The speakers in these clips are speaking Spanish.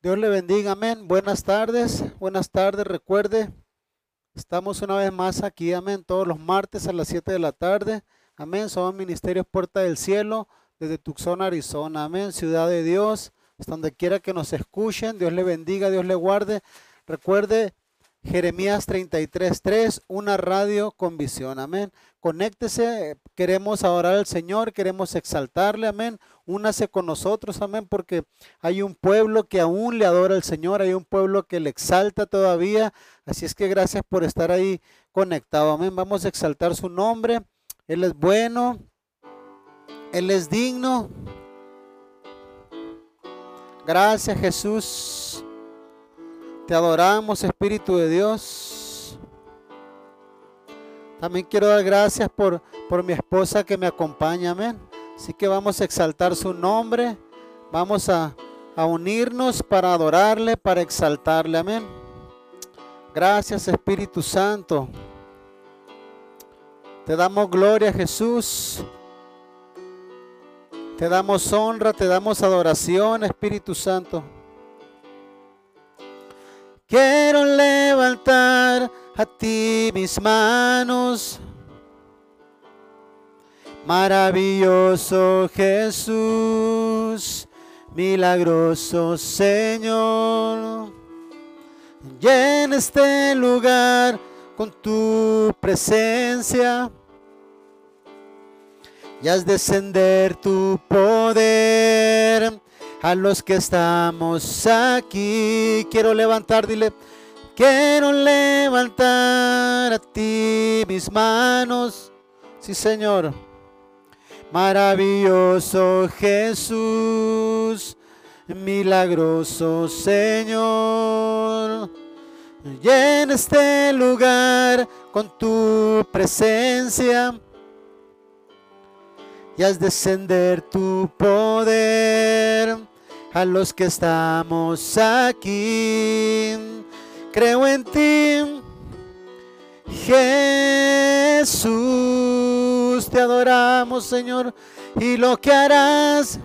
Dios le bendiga, amén. Buenas tardes, buenas tardes. Recuerde, estamos una vez más aquí, amén, todos los martes a las 7 de la tarde. Amén. Somos Ministerios Puerta del Cielo desde Tucson, Arizona. Amén. Ciudad de Dios, hasta donde quiera que nos escuchen. Dios le bendiga, Dios le guarde. Recuerde, Jeremías 33.3, una radio con visión. Amén. Conéctese, queremos adorar al Señor, queremos exaltarle. Amén. Únase con nosotros. Amén. Porque hay un pueblo que aún le adora al Señor, hay un pueblo que le exalta todavía. Así es que gracias por estar ahí conectado. Amén. Vamos a exaltar su nombre. Él es bueno. Él es digno. Gracias Jesús. Te adoramos, Espíritu de Dios. También quiero dar gracias por, por mi esposa que me acompaña, amén. Así que vamos a exaltar su nombre. Vamos a, a unirnos para adorarle, para exaltarle, amén. Gracias, Espíritu Santo. Te damos gloria, Jesús. Te damos honra, te damos adoración, Espíritu Santo. Quiero levantar a ti mis manos. Maravilloso Jesús, milagroso Señor. Llena este lugar con tu presencia y haz descender tu poder a los que estamos aquí. Quiero levantar, dile, quiero levantar a ti mis manos. Sí, Señor. Maravilloso Jesús, milagroso Señor. Llena este lugar con tu presencia y haz descender tu poder a los que estamos aquí. Creo en ti, Jesús, te adoramos, Señor, y lo que harás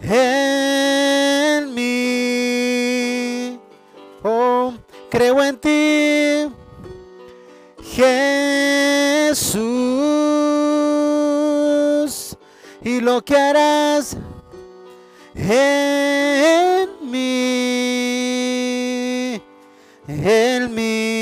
en mí. Oh, creo en ti, Jesús, y lo que harás en mí, en mí,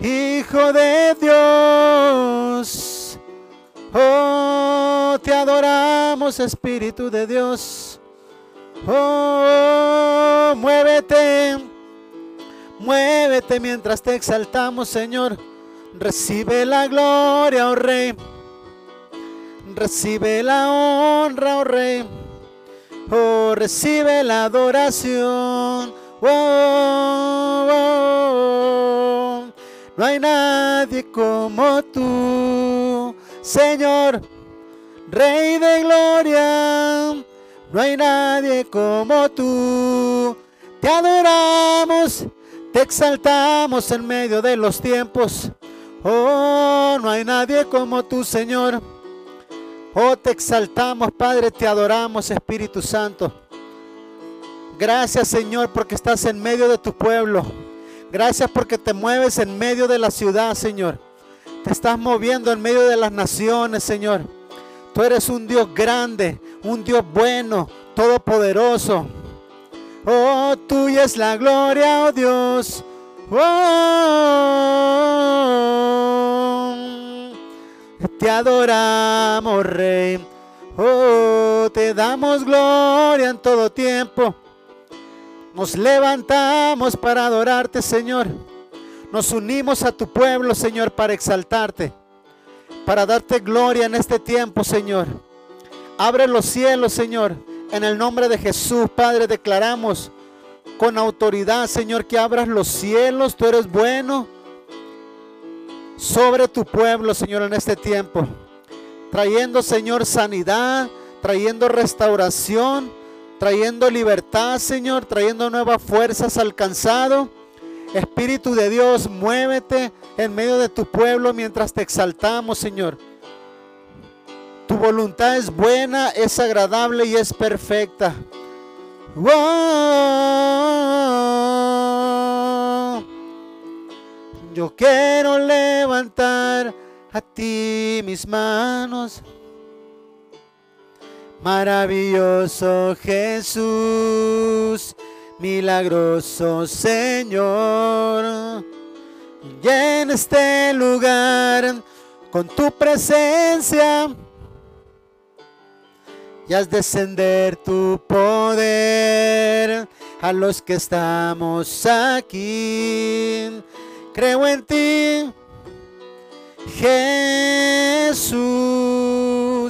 Hijo de Dios. Oh, te adoramos, Espíritu de Dios. Oh, muévete, muévete mientras te exaltamos, Señor. Recibe la gloria, oh Rey. Recibe la honra, oh Rey. Oh, recibe la adoración. Oh, oh, oh. No hay nadie como tú, Señor, Rey de gloria. No hay nadie como tú. Te adoramos, te exaltamos en medio de los tiempos. Oh, no hay nadie como tú, Señor. Oh, te exaltamos, Padre, te adoramos, Espíritu Santo. Gracias, Señor, porque estás en medio de tu pueblo. Gracias porque te mueves en medio de la ciudad, Señor. Te estás moviendo en medio de las naciones, Señor. Tú eres un Dios grande, un Dios bueno, todopoderoso. Oh, tuya es la gloria, oh Dios. Oh, te adoramos, Rey. Oh, te damos gloria en todo tiempo. Nos levantamos para adorarte, Señor. Nos unimos a tu pueblo, Señor, para exaltarte, para darte gloria en este tiempo, Señor. Abre los cielos, Señor. En el nombre de Jesús, Padre, declaramos con autoridad, Señor, que abras los cielos. Tú eres bueno sobre tu pueblo, Señor, en este tiempo. Trayendo, Señor, sanidad, trayendo restauración, trayendo libertad, Señor, trayendo nuevas fuerzas alcanzado. Espíritu de Dios, muévete en medio de tu pueblo mientras te exaltamos, Señor. Tu voluntad es buena, es agradable y es perfecta. Yo quiero levantar a ti mis manos. Maravilloso Jesús, milagroso Señor. Y en este lugar, con tu presencia, y haz descender tu poder a los que estamos aquí. Creo en ti, Jesús,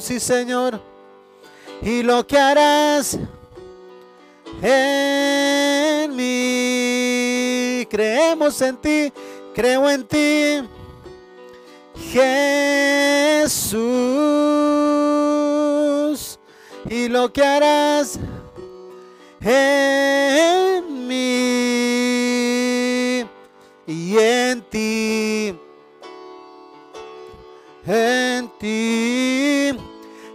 sí Señor, y lo que harás en mí. Creemos en ti, creo en ti, Jesús y lo que harás en mí y en ti, en ti,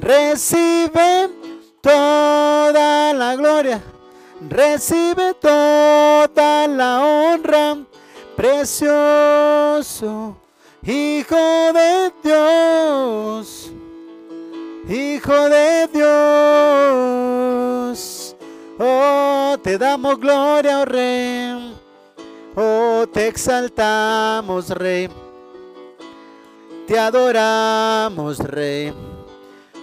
recibe toda la gloria, recibe toda la honra, precioso Hijo de Dios. Hijo de Dios, oh, te damos gloria, oh Rey, oh, te exaltamos, Rey, te adoramos, Rey,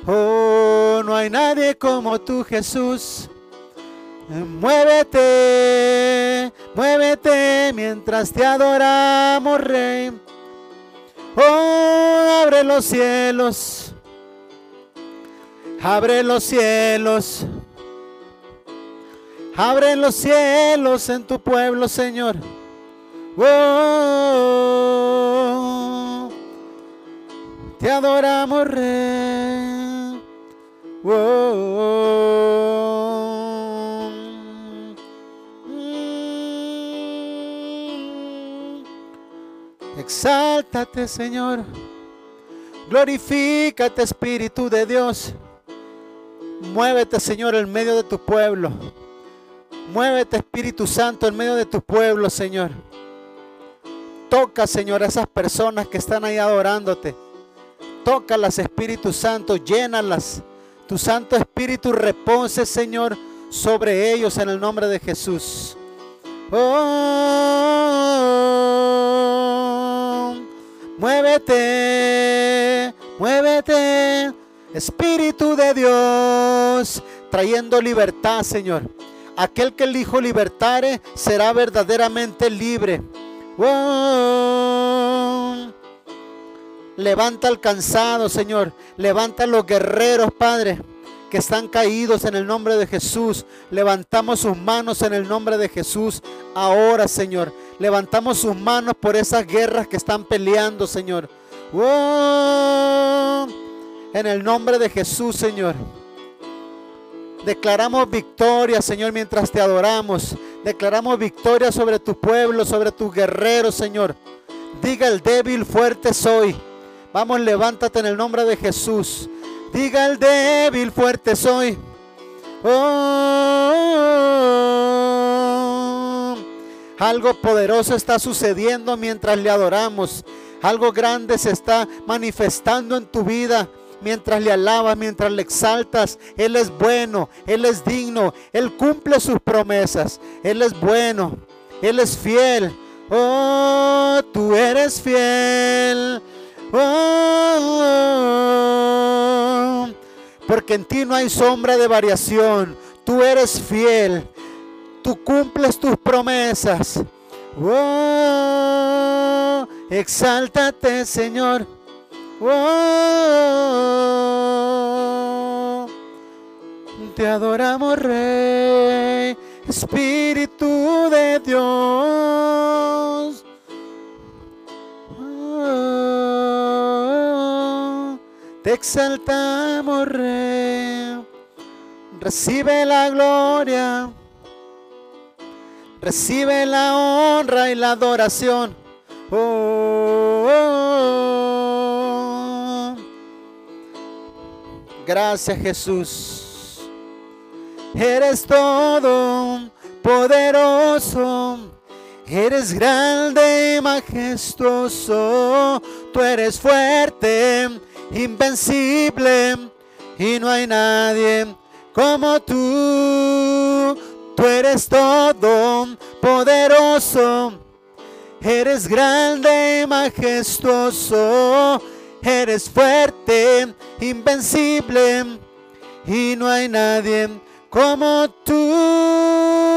oh, no hay nadie como tú, Jesús. Muévete, muévete mientras te adoramos, Rey. Oh, abre los cielos Abre los cielos. Abre los cielos en tu pueblo, Señor. Oh, te adoramos, Rey. Oh, mm. Exáltate, Señor. Glorifícate, Espíritu de Dios. Muévete, Señor, en medio de tu pueblo. Muévete, Espíritu Santo, en medio de tu pueblo, Señor. Toca, Señor, a esas personas que están ahí adorándote. Tócalas, Espíritu Santo, llénalas. Tu Santo Espíritu repose, Señor, sobre ellos en el nombre de Jesús. Oh, muévete, muévete. Espíritu de Dios, trayendo libertad, Señor. Aquel que el Hijo libertare será verdaderamente libre. Levanta al cansado, Señor. Levanta a los guerreros, Padre, que están caídos en el nombre de Jesús. Levantamos sus manos en el nombre de Jesús. Ahora, Señor. Levantamos sus manos por esas guerras que están peleando, Señor. En el nombre de Jesús, Señor. Declaramos victoria, Señor, mientras te adoramos. Declaramos victoria sobre tu pueblo, sobre tus guerreros, Señor. Diga el débil, fuerte soy. Vamos, levántate en el nombre de Jesús. Diga el débil, fuerte soy. Oh, algo poderoso está sucediendo mientras le adoramos. Algo grande se está manifestando en tu vida mientras le alabas, mientras le exaltas. Él es bueno, Él es digno, Él cumple sus promesas. Él es bueno, Él es fiel. Oh, tú eres fiel. Porque en ti no hay sombra de variación. Tú eres fiel. Tú cumples tus promesas. Oh, exáltate, Señor. Oh, te adoramos, Rey, Espíritu de Dios. Oh, exaltamos, Rey. Recibe la gloria. Recibe la honra y la adoración. Oh, Gracias Jesús. Eres todo poderoso. Eres grande y majestuoso. Tú eres fuerte, invencible. Y no hay nadie como tú. Tú eres todo poderoso. Eres grande y majestuoso. Eres fuerte, invencible. Y no hay nadie como tú.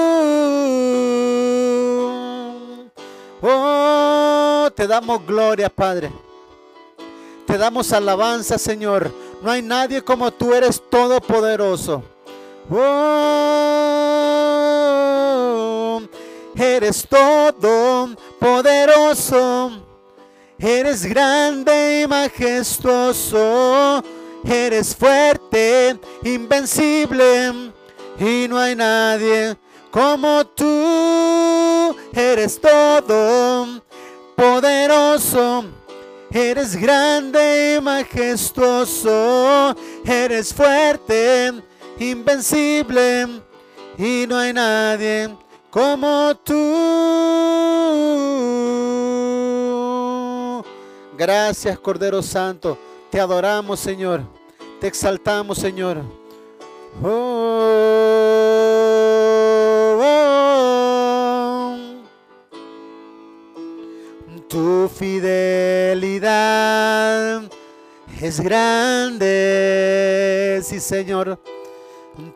Oh, te damos gloria, Padre. Te damos alabanza, Señor. No hay nadie como tú, eres todopoderoso. Oh, eres todo poderoso. Eres grande y majestuoso. Eres fuerte, invencible. Y no hay nadie como tú. Eres todo poderoso. Eres grande y majestuoso. Eres fuerte, invencible. Y no hay nadie como tú. Gracias, Cordero Santo. Te adoramos, Señor. Te exaltamos, Señor. Oh, Tu fidelidad es grande, sí, Señor.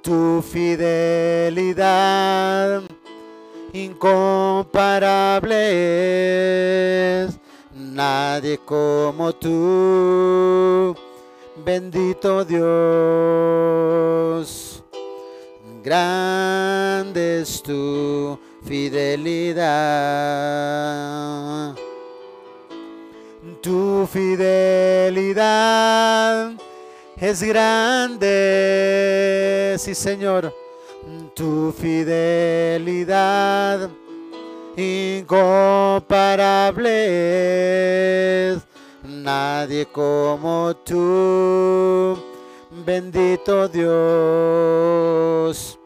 Tu fidelidad incomparable es nadie como tú. Bendito Dios, grande es tu fidelidad. Tu fidelidad es grande, sí Señor, tu fidelidad incomparable es. Nadie como tú, bendito Dios,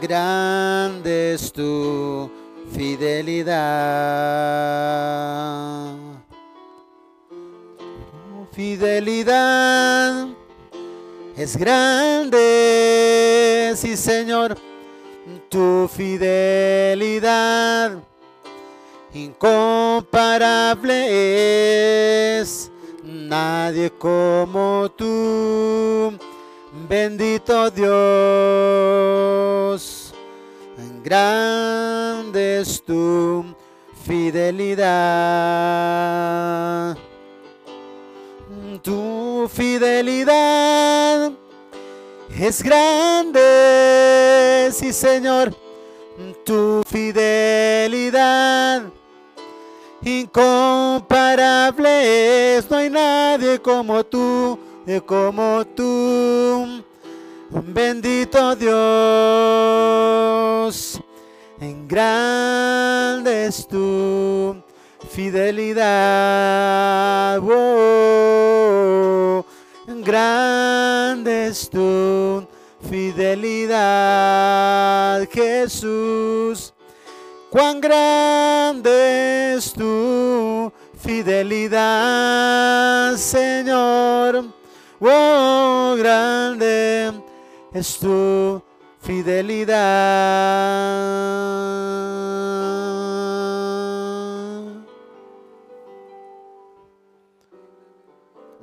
grande es tu fidelidad. Fidelidad es grande, sí Señor, tu fidelidad incomparable es. Nadie como tú, bendito Dios, grande es tu fidelidad. Tu fidelidad es grande, sí Señor, tu fidelidad incomparable es, no hay nadie como tú, como tú, bendito Dios, en grande es tu fidelidad, oh, grande es tu fidelidad, Jesús. Cuán grande es tu fidelidad, Señor. Oh, grande es tu fidelidad.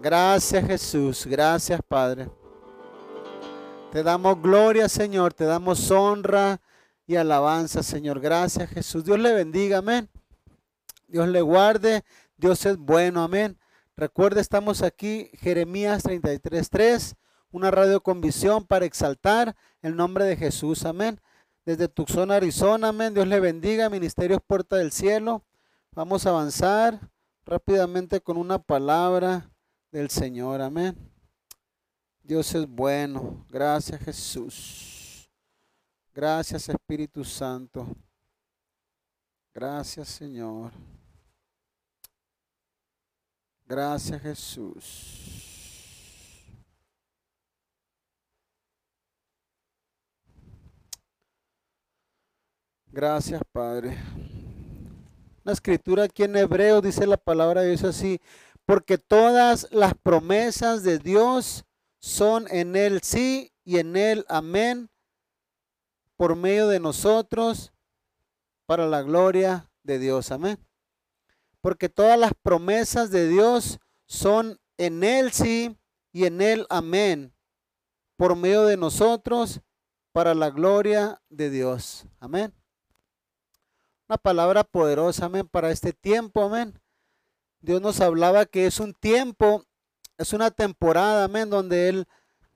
Gracias Jesús, gracias Padre. Te damos gloria Señor, te damos honra y alabanza Señor. Gracias Jesús. Dios le bendiga, amén. Dios le guarde. Dios es bueno, amén. Recuerde, estamos aquí, Jeremías 33.3, una radio con visión para exaltar el nombre de Jesús, amén. Desde Tucson, Arizona, amén. Dios le bendiga, Ministerios Puerta del Cielo. Vamos a avanzar rápidamente con una palabra del Señor, amén. Dios es bueno. Gracias, Jesús. Gracias, Espíritu Santo. Gracias, Señor. Gracias Jesús. Gracias Padre. La escritura aquí en hebreo dice la palabra de Dios así, porque todas las promesas de Dios son en Él sí y en Él amén, por medio de nosotros, para la gloria de Dios. Amén porque todas las promesas de Dios son en Él sí y en Él amén, por medio de nosotros, para la gloria de Dios. Amén. Una palabra poderosa, amén, para este tiempo, amén. Dios nos hablaba que es un tiempo, es una temporada, amén, donde Él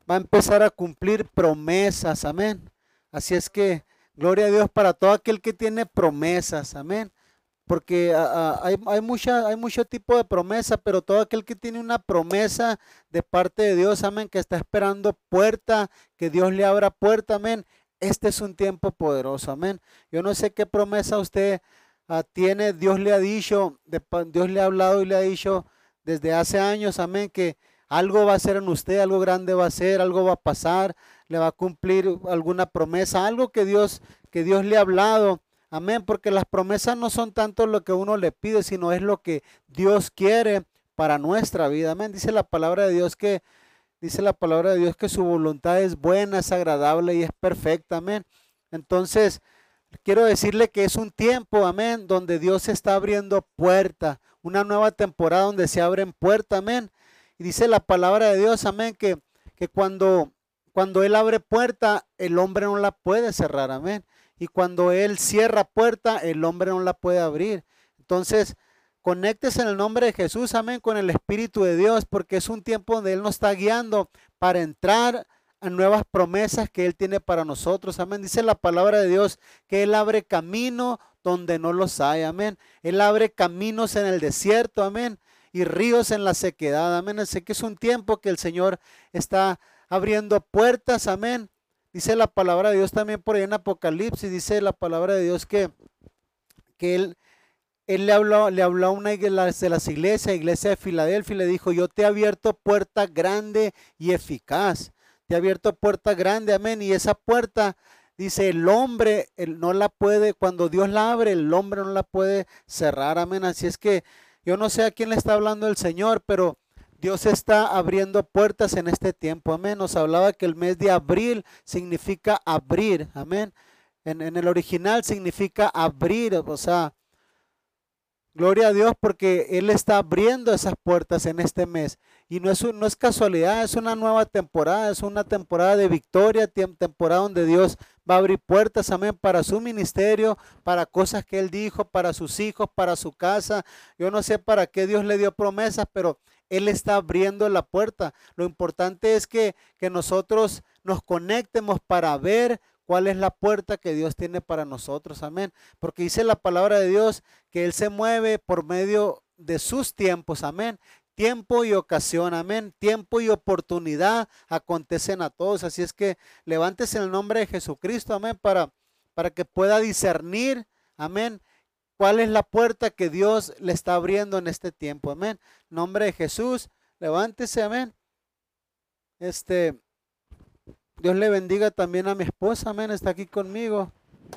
va a empezar a cumplir promesas, amén. Así es que, gloria a Dios para todo aquel que tiene promesas, amén porque hay, hay, mucha, hay mucho tipo de promesa, pero todo aquel que tiene una promesa de parte de Dios, amén, que está esperando puerta, que Dios le abra puerta, amén. Este es un tiempo poderoso, amén. Yo no sé qué promesa usted tiene, Dios le ha dicho, Dios le ha hablado y le ha dicho desde hace años, amén, que algo va a ser en usted, algo grande va a ser, algo va a pasar, le va a cumplir alguna promesa, algo que Dios, que Dios le ha hablado Amén, porque las promesas no son tanto lo que uno le pide, sino es lo que Dios quiere para nuestra vida. Amén. Dice la palabra de Dios que dice la palabra de Dios que su voluntad es buena, es agradable y es perfecta. Amén. Entonces, quiero decirle que es un tiempo, amén, donde Dios está abriendo puerta, una nueva temporada donde se abren puertas, amén. Y dice la palabra de Dios, amén, que, que cuando, cuando Él abre puerta, el hombre no la puede cerrar, amén. Y cuando Él cierra puerta, el hombre no la puede abrir. Entonces, conéctese en el nombre de Jesús, amén, con el Espíritu de Dios, porque es un tiempo donde Él nos está guiando para entrar a nuevas promesas que Él tiene para nosotros. Amén. Dice la palabra de Dios que Él abre camino donde no los hay. Amén. Él abre caminos en el desierto. Amén. Y ríos en la sequedad. Amén. Sé que es un tiempo que el Señor está abriendo puertas. Amén. Dice la palabra de Dios también por ahí en Apocalipsis, dice la palabra de Dios que, que él, él le habló, le habló a una de las iglesias, iglesia de Filadelfia, y le dijo, yo te he abierto puerta grande y eficaz. Te he abierto puerta grande, amén. Y esa puerta, dice, el hombre él no la puede, cuando Dios la abre, el hombre no la puede cerrar, amén. Así es que yo no sé a quién le está hablando el Señor, pero Dios está abriendo puertas en este tiempo. Amén. Nos hablaba que el mes de abril significa abrir. Amén. En, el original significa abrir. O sea, gloria a Dios porque Él está abriendo esas puertas en este mes. Y no es, no es casualidad, es una nueva temporada, es una temporada de victoria, temporada donde Dios va a abrir puertas, amén, para su ministerio, para cosas que Él dijo, para sus hijos, para su casa. Yo no sé para qué Dios le dio promesas, pero él está abriendo la puerta. Lo importante es que, que nosotros nos conectemos para ver cuál es la puerta que Dios tiene para nosotros. Amén. Porque dice la palabra de Dios que Él se mueve por medio de sus tiempos. Amén. Tiempo y ocasión, amén. Tiempo y oportunidad acontecen a todos. Así es que levántese en el nombre de Jesucristo, amén, para, para que pueda discernir, amén, cuál es la puerta que Dios le está abriendo en este tiempo. Amén. nombre de Jesús, levántese, amén. Este, Dios le bendiga también a mi esposa, amén. Está aquí conmigo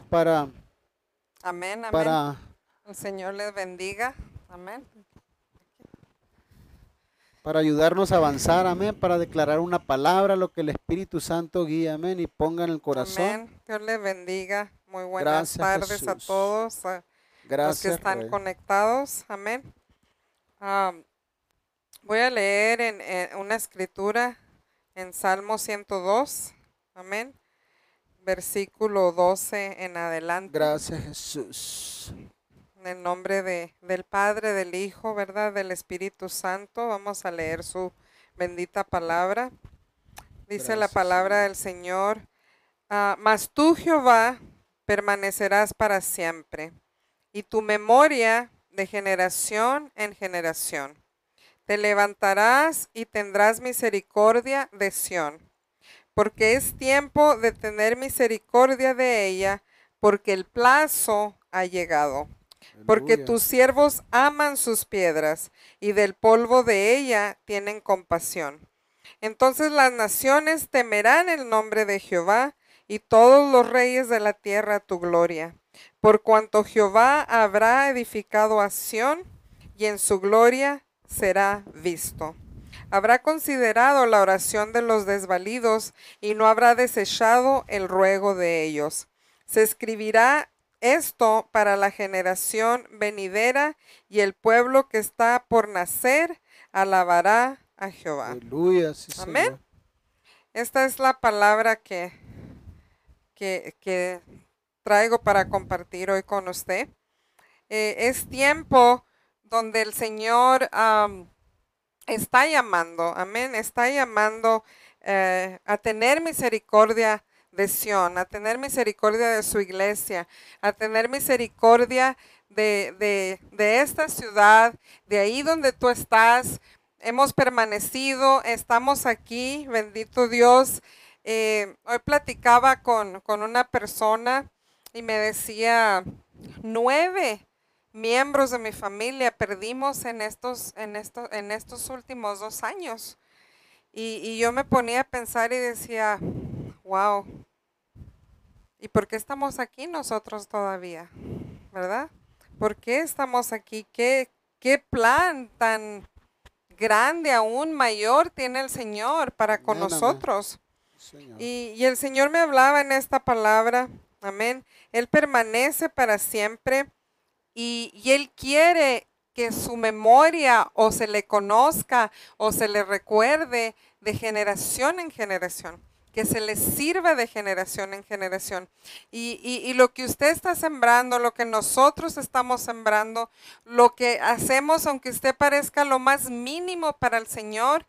para. Amén, amén. Para, El Señor les bendiga. Amén. para ayudarnos a avanzar, amén, para declarar una palabra, lo que el Espíritu Santo guía, amén, y ponga en el corazón. Amén. Dios les bendiga. Muy buenas tardes a todos. A los que están conectados. Amén. voy a leer en, una escritura en Salmo 102. Amén. Versículo 12 en adelante. Gracias Jesús. En el nombre de, del Padre, del Hijo, ¿verdad? Del Espíritu Santo. Vamos a leer su bendita palabra. Dice la palabra del Señor. Ah, mas tú, Jehová, permanecerás para siempre y tu memoria de generación en generación. Te levantarás y tendrás misericordia de Sión, porque es tiempo de tener misericordia de ella, porque el plazo ha llegado. Porque tus siervos aman sus piedras, y del polvo de ella tienen compasión. Entonces las naciones temerán el nombre de Jehová, y todos los reyes de la tierra tu gloria por cuanto Jehová habrá edificado a Sión y en su gloria será visto. Habrá considerado la oración de los desvalidos y no habrá desechado el ruego de ellos. Se escribirá esto para la generación venidera y el pueblo que está por nacer alabará a Jehová. Aleluya. Amén. Esta es la palabra que, que, que traigo para compartir hoy con usted. Eh, es tiempo donde el Señor está llamando, amén, está llamando eh, a tener misericordia de Sión, a tener misericordia de su iglesia, a tener misericordia de, esta ciudad, de ahí donde tú estás. Hemos permanecido, estamos aquí, bendito Dios. Eh, hoy platicaba con, con una persona y me decía, nueve miembros de mi familia perdimos en estos, en estos, en estos últimos dos años. Y, yo me ponía a pensar y decía, wow, ¿y por qué estamos aquí nosotros todavía? ¿Verdad? ¿Por qué estamos aquí? ¿Qué, qué plan tan grande, aún mayor tiene el Señor para con nosotros? Y, y el Señor me hablaba en esta palabra, amén, él permanece para siempre y, Él quiere que su memoria o se le conozca o se le recuerde de generación en generación, que se le sirva de generación en generación. Y, y, lo que usted está sembrando, lo que nosotros estamos sembrando, lo que hacemos, aunque usted parezca lo más mínimo para el Señor,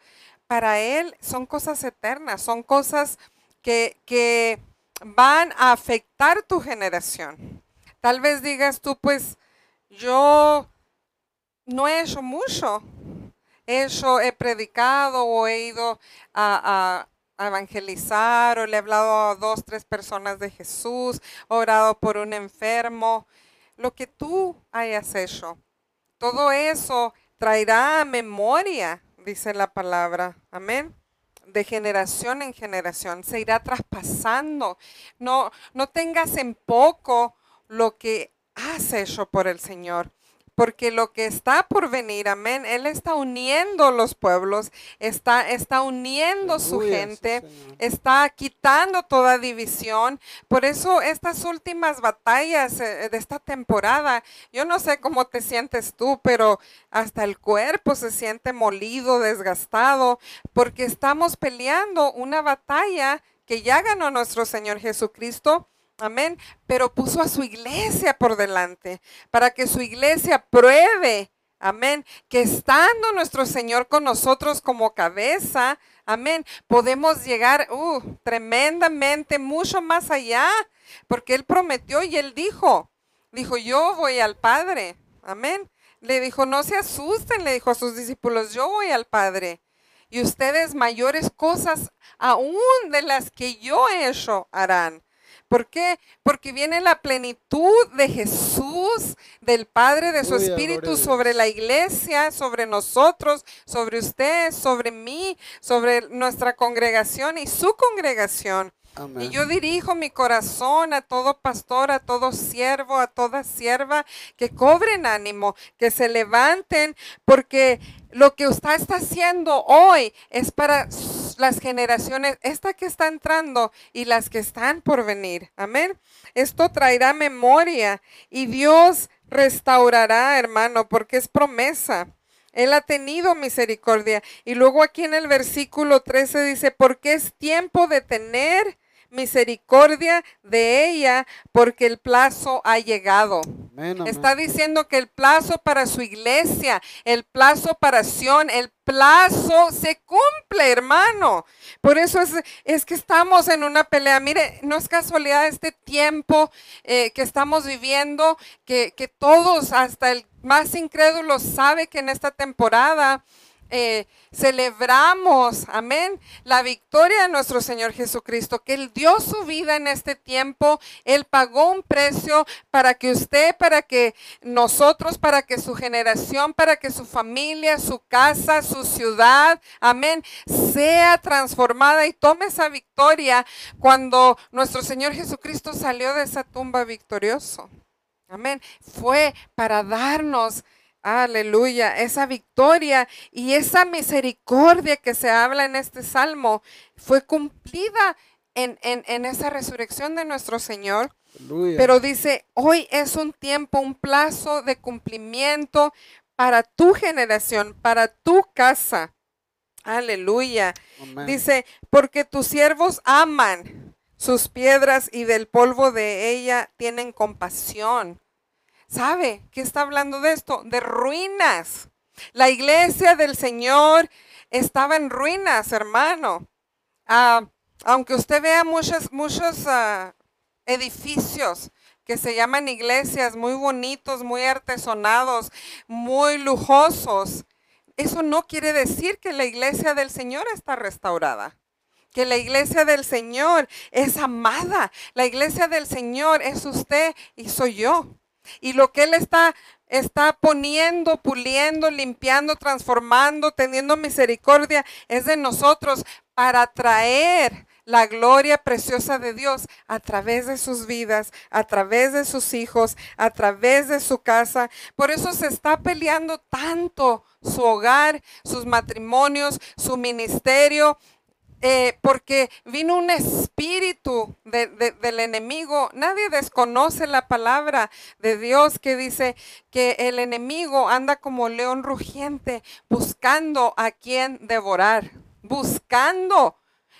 para Él son cosas eternas, son cosas que, que van a afectar tu generación. Tal vez digas tú, pues yo no he hecho mucho. Hecho, he predicado o he ido a, evangelizar o le he hablado a dos, tres personas de Jesús, orado por un enfermo. Lo que tú hayas hecho, todo eso traerá a memoria, dice la palabra. Amén de generación en generación, se irá traspasando. No, no tengas en poco lo que has hecho por el Señor porque lo que está por venir, amén, Él está uniendo los pueblos, está, está uniendo su gente, está quitando toda división. Por eso estas últimas batallas eh, de esta temporada, yo no sé cómo te sientes tú, pero hasta el cuerpo se siente molido, desgastado, porque estamos peleando una batalla que ya ganó nuestro Señor Jesucristo Amén. Pero puso a su iglesia por delante para que su iglesia pruebe. Amén. Que estando nuestro Señor con nosotros como cabeza, amén, podemos llegar uh, tremendamente, mucho más allá, porque Él prometió y Él dijo, dijo, yo voy al Padre, amén. Le dijo, no se asusten, le dijo a sus discípulos, yo voy al Padre. Y ustedes mayores cosas aún de las que yo he hecho harán ¿Por qué? Porque viene la plenitud de Jesús, del Padre, de su Espíritu sobre la iglesia, sobre nosotros, sobre usted, sobre mí, sobre nuestra congregación y su congregación. Y yo dirijo mi corazón a todo pastor, a todo siervo, a toda sierva, que cobren ánimo, que se levanten, porque lo que usted está haciendo hoy es para las generaciones, esta que está entrando y las que están por venir. Amén. Esto traerá memoria y Dios restaurará, hermano, porque es promesa. Él ha tenido misericordia. Y luego aquí en el versículo 13 dice, porque es tiempo de tener misericordia de ella, porque el plazo ha llegado. Amén, amén. Está diciendo que el plazo para su iglesia, el plazo para Sion, el plazo se cumple, hermano. Por eso es, es que estamos en una pelea. Mire, no es casualidad este tiempo eh, que estamos viviendo, que, que todos, hasta el más incrédulo, sabe que en esta temporada eh, celebramos, amén, la victoria de nuestro Señor Jesucristo, que Él dio su vida en este tiempo, Él pagó un precio para que usted, para que nosotros, para que su generación, para que su familia, su casa, su ciudad, amén, sea transformada y tome esa victoria cuando nuestro Señor Jesucristo salió de esa tumba victorioso. Amén. Fue para darnos, aleluya, esa victoria y esa misericordia que se habla en este salmo fue cumplida en, en- en esa resurrección de nuestro Señor. Aleluya. Pero dice, hoy es un tiempo, un plazo de cumplimiento para tu generación, para tu casa. Aleluya. Dice, porque tus siervos aman sus piedras y del polvo de ella tienen compasión. ¿Sabe qué está hablando de esto? De ruinas. La iglesia del Señor estaba en ruinas, hermano. Ah, aunque usted vea muchos, muchos ah, edificios que se llaman iglesias muy bonitos, muy artesonados, muy lujosos, eso no quiere decir que la iglesia del Señor está restaurada. Que la iglesia del Señor es amada. La iglesia del Señor es usted y soy yo. Y lo que Él está, está poniendo, puliendo, limpiando, transformando, teniendo misericordia, es de nosotros para traer la gloria preciosa de Dios a través de sus vidas, a través de sus hijos, a través de su casa. Por eso se está peleando tanto su hogar, sus matrimonios, su ministerio, eh, porque vino un espíritu de- de- del enemigo. Nadie desconoce la palabra de Dios que dice que el enemigo anda como león rugiente buscando a quien devorar, buscando.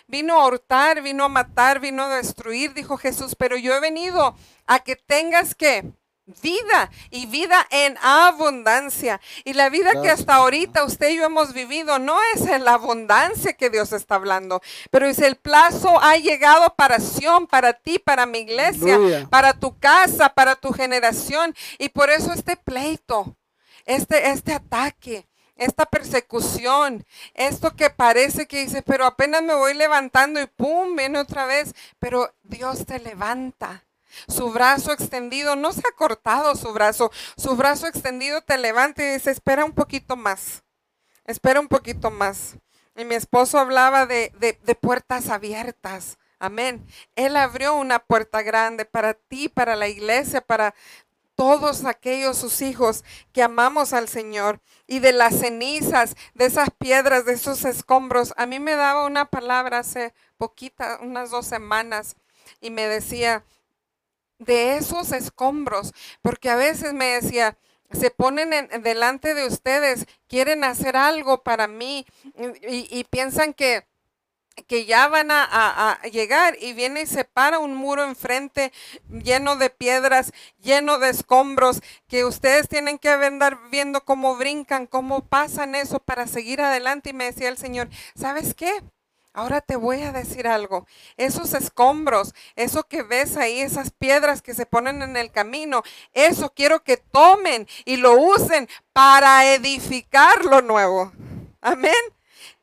Vino a hurtar, vino a matar, vino a destruir, dijo Jesús, pero yo he venido a que tengas que vida y vida en abundancia. Y la vida que hasta ahorita usted y yo hemos vivido no es en la abundancia que Dios está hablando, pero es el plazo ha llegado para Sion, para ti, para mi iglesia, Aleluya. para tu casa, para tu generación. Y por eso este pleito, este, este ataque. Esta persecución, esto que parece que dice, pero apenas me voy levantando y pum, viene otra vez, pero Dios te levanta. Su brazo extendido, no se ha cortado su brazo, su brazo extendido te levanta y dice, espera un poquito más, espera un poquito más. Y mi esposo hablaba de, de- de puertas abiertas. Amén. Él abrió una puerta grande para ti, para la iglesia, para todos aquellos sus hijos que amamos al Señor y de las cenizas, de esas piedras, de esos escombros. A mí me daba una palabra hace poquita, unas dos semanas, y me decía, de esos escombros, porque a veces me decía, se ponen en- delante de ustedes, quieren hacer algo para mí y, piensan que, que ya van a, a- a llegar y viene y se para un muro enfrente lleno de piedras, lleno de escombros, que ustedes tienen que andar viendo cómo brincan, cómo pasan eso para seguir adelante. Y me decía el Señor, ¿sabes qué? Ahora te voy a decir algo. Esos escombros, eso que ves ahí, esas piedras que se ponen en el camino, eso quiero que tomen y lo usen para edificar lo nuevo. Amén.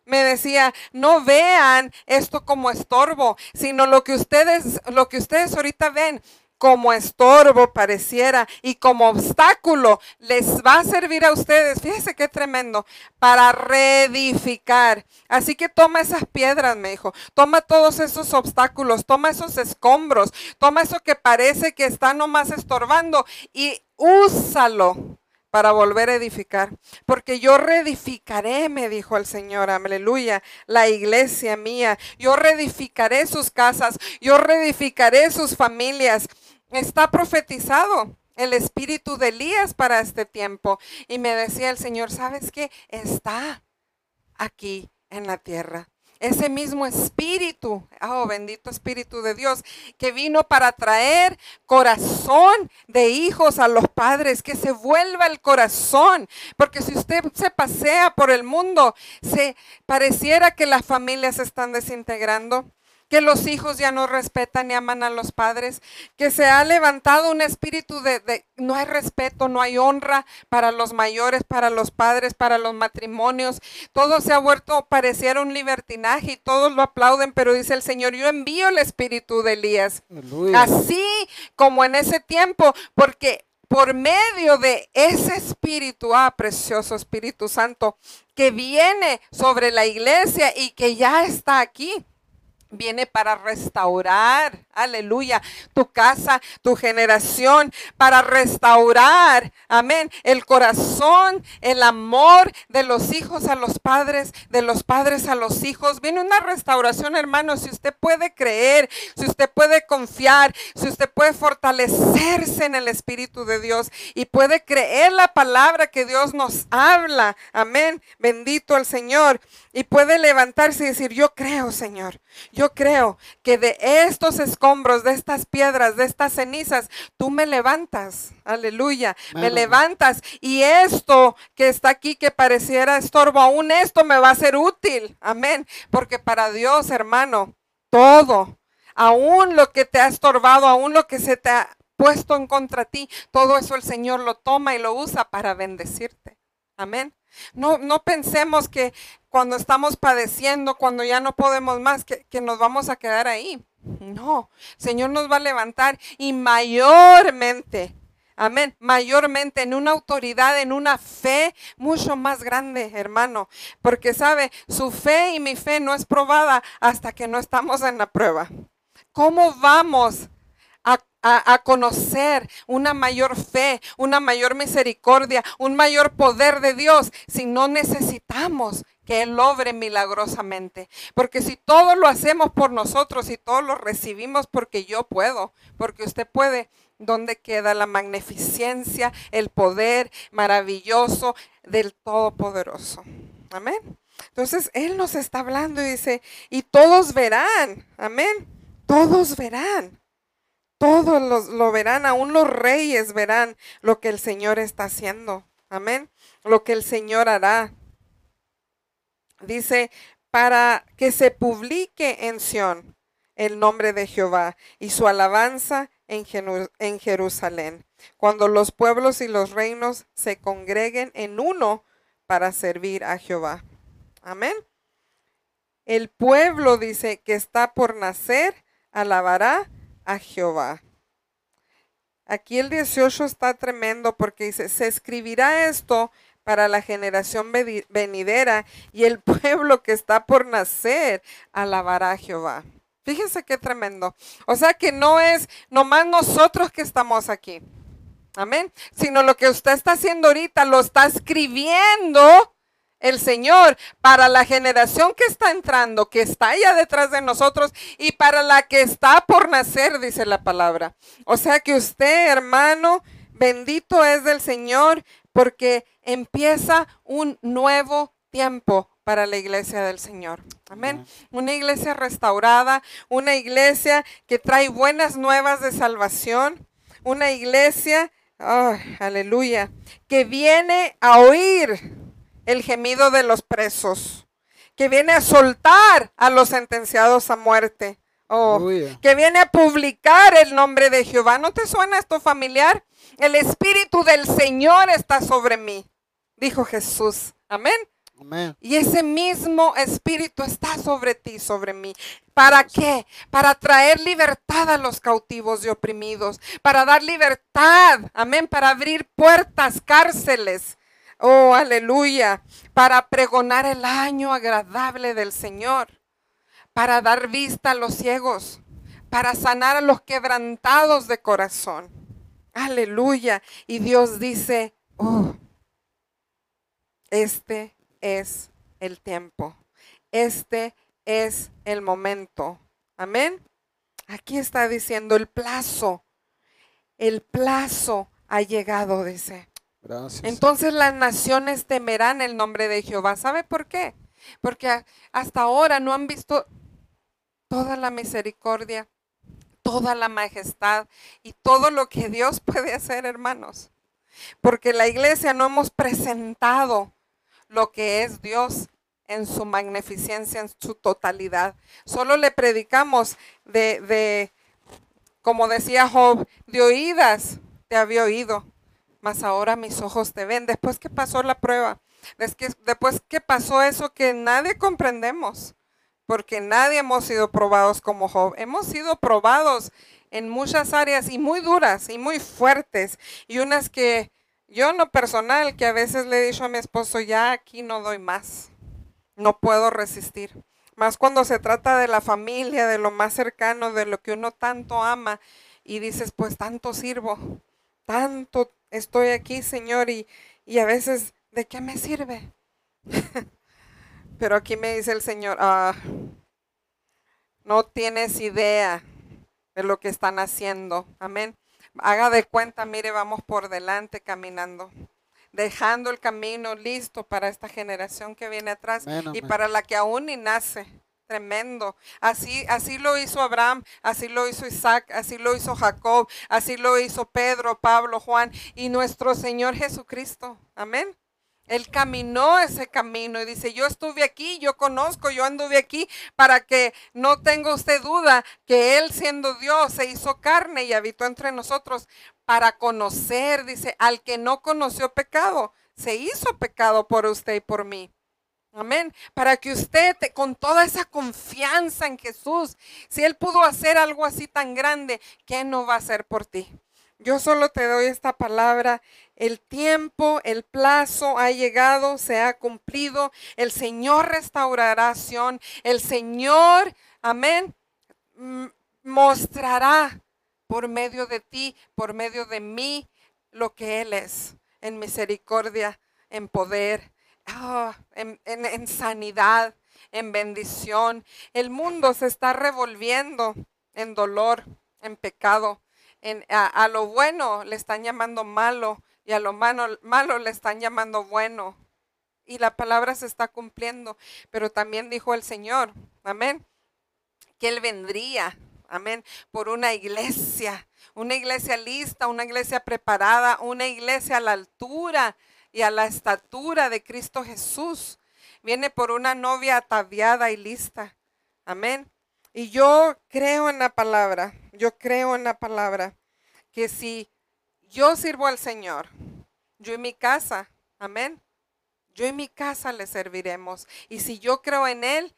me decía, no vean esto como estorbo, sino lo que ustedes, lo que ustedes ahorita ven como estorbo pareciera y como obstáculo les va a servir a ustedes. Fíjese qué tremendo, para reedificar. Así que toma esas piedras, me dijo, toma todos esos obstáculos, toma esos escombros, toma eso que parece que está nomás estorbando y úsalo para volver a edificar. Porque yo reedificaré, me dijo el Señor, aleluya, la iglesia mía. Yo reedificaré sus casas, yo reedificaré sus familias. Está profetizado el espíritu de Elías para este tiempo. Y me decía el Señor, ¿sabes qué? Está aquí en la tierra. Ese mismo espíritu, oh bendito espíritu de Dios, que vino para traer corazón de hijos a los padres, que se vuelva el corazón. Porque si usted se pasea por el mundo, se pareciera que las familias se están desintegrando que los hijos ya no respetan ni aman a los padres, que se ha levantado un espíritu de, no hay respeto, no hay honra para los mayores, para los padres, para los matrimonios. Todo se ha vuelto pareciera un libertinaje y todos lo aplauden, pero dice el Señor, yo envío el espíritu de Elías. Así como en ese tiempo, porque por medio de ese espíritu, ah, precioso Espíritu Santo, que viene sobre la iglesia y que ya está aquí viene para restaurar, aleluya, tu casa, tu generación, para restaurar, amén, el corazón, el amor de los hijos a los padres, de los padres a los hijos. Viene una restauración, hermano, si usted puede creer, si usted puede confiar, si usted puede fortalecerse en el Espíritu de Dios y puede creer la palabra que Dios nos habla, amén, bendito el Señor, y puede levantarse y decir, yo creo, Señor. Yo creo que de estos escombros, de estas piedras, de estas cenizas, tú me levantas. Aleluya. Me levantas. Y esto que está aquí, que pareciera estorbo, aún esto me va a ser útil. Amén. Porque para Dios, hermano, todo, aún lo que te ha estorbado, aún lo que se te ha puesto en contra ti, todo eso el Señor lo toma y lo usa para bendecirte. Amén. No, no pensemos que cuando estamos padeciendo, cuando ya no podemos más, que, nos vamos a quedar ahí. No, Señor nos va a levantar y mayormente, amén, mayormente en una autoridad, en una fe mucho más grande, hermano. Porque sabe, su fe y mi fe no es probada hasta que no estamos en la prueba. ¿Cómo vamos a, conocer una mayor fe, una mayor misericordia, un mayor poder de Dios si no necesitamos que Él obre milagrosamente. Porque si todo lo hacemos por nosotros y todo lo recibimos porque yo puedo, porque usted puede, ¿dónde queda la magnificencia, el poder maravilloso del Todopoderoso? Amén. Entonces Él nos está hablando y dice, y todos verán, amén, todos verán. Todos lo verán, aún los reyes verán lo que el Señor está haciendo. Amén. Lo que el Señor hará. Dice, para que se publique en Sión el nombre de Jehová y su alabanza en, en Jerusalén, cuando los pueblos y los reinos se congreguen en uno para servir a Jehová. Amén. El pueblo dice que está por nacer, alabará a Jehová. Aquí el 18 está tremendo porque dice, se escribirá esto para la generación venidera y el pueblo que está por nacer alabará a Jehová. Fíjense qué tremendo. O sea que no es nomás nosotros que estamos aquí. Amén. Sino lo que usted está haciendo ahorita lo está escribiendo el Señor para la generación que está entrando, que está allá detrás de nosotros y para la que está por nacer, dice la palabra. O sea que usted, hermano, bendito es del Señor porque empieza un nuevo tiempo para la iglesia del Señor. Amén. Una iglesia restaurada, una iglesia que trae buenas nuevas de salvación, una iglesia, aleluya, que viene a oír el gemido de los presos, que viene a soltar a los sentenciados a muerte. Oh, que viene a publicar el nombre de Jehová. ¿No te suena esto familiar? El Espíritu del Señor está sobre mí, dijo Jesús. Amén. Amén. Y ese mismo espíritu está sobre ti, sobre mí. ¿Para qué? Para traer libertad a los cautivos y oprimidos, para dar libertad, amén, para abrir puertas, cárceles. Oh, aleluya, para pregonar el año agradable del Señor, para dar vista a los ciegos, para sanar a los quebrantados de corazón. Aleluya. Y Dios dice, oh, este es el tiempo. Este es el momento. Amén. Aquí está diciendo el plazo. El plazo ha llegado, dice. Gracias. Entonces las naciones temerán el nombre de Jehová. ¿Sabe por qué? Porque hasta ahora no han visto toda la misericordia, toda la majestad y todo lo que Dios puede hacer, hermanos. Porque la iglesia no hemos presentado lo que es Dios en su magnificencia, en su totalidad. Solo le predicamos de, de como decía Job, de oídas te había oído, mas ahora mis ojos te ven. Después que pasó la prueba, después que pasó eso que nadie comprendemos, porque nadie hemos sido probados como Job. Hemos sido probados en muchas áreas y muy duras y muy fuertes y unas que yo en personal, que a veces le he dicho a mi esposo, ya aquí no doy más, no puedo resistir. Más cuando se trata de la familia, de lo más cercano, de lo que uno tanto ama y dices, pues tanto sirvo, tanto estoy aquí, Señor, y, y a veces, ¿de qué me sirve? Pero aquí me dice el Señor, ah, no tienes idea de lo que están haciendo. Amén haga de cuenta, mire, vamos por delante caminando, dejando el camino listo para esta generación que viene atrás y para la que aún ni nace. Tremendo. Así, así lo hizo Abraham, así lo hizo Isaac, así lo hizo Jacob, así lo hizo Pedro, Pablo, Juan y nuestro Señor Jesucristo. Amén. Él caminó ese camino y dice, yo estuve aquí, yo conozco, yo anduve aquí, para que no tenga usted duda que Él siendo Dios se hizo carne y habitó entre nosotros para conocer, dice, al que no conoció pecado, se hizo pecado por usted y por mí. Amén. Para que usted, con toda esa confianza en Jesús, si Él pudo hacer algo así tan grande, ¿qué no va a hacer por ti? Yo solo te doy esta palabra. El tiempo, el plazo ha llegado, se ha cumplido. El Señor restaurará El Señor, amén, mostrará por medio de ti, por medio de mí, lo que Él es en misericordia, en poder, ah, en sanidad, en bendición. El mundo se está revolviendo en dolor, en pecado a, lo bueno le están llamando malo y a lo malo, malo le están llamando bueno. Y la palabra se está cumpliendo. Pero también dijo el Señor, amén, que Él vendría, amén, por una iglesia, una iglesia lista, una iglesia preparada, una iglesia a la altura y a la estatura de Cristo Jesús. Viene por una novia ataviada y lista. Amén. Y yo creo en la palabra, yo creo en la palabra, que si yo sirvo al Señor, yo y mi casa, amén, yo y mi casa le serviremos. Y si yo creo en Él,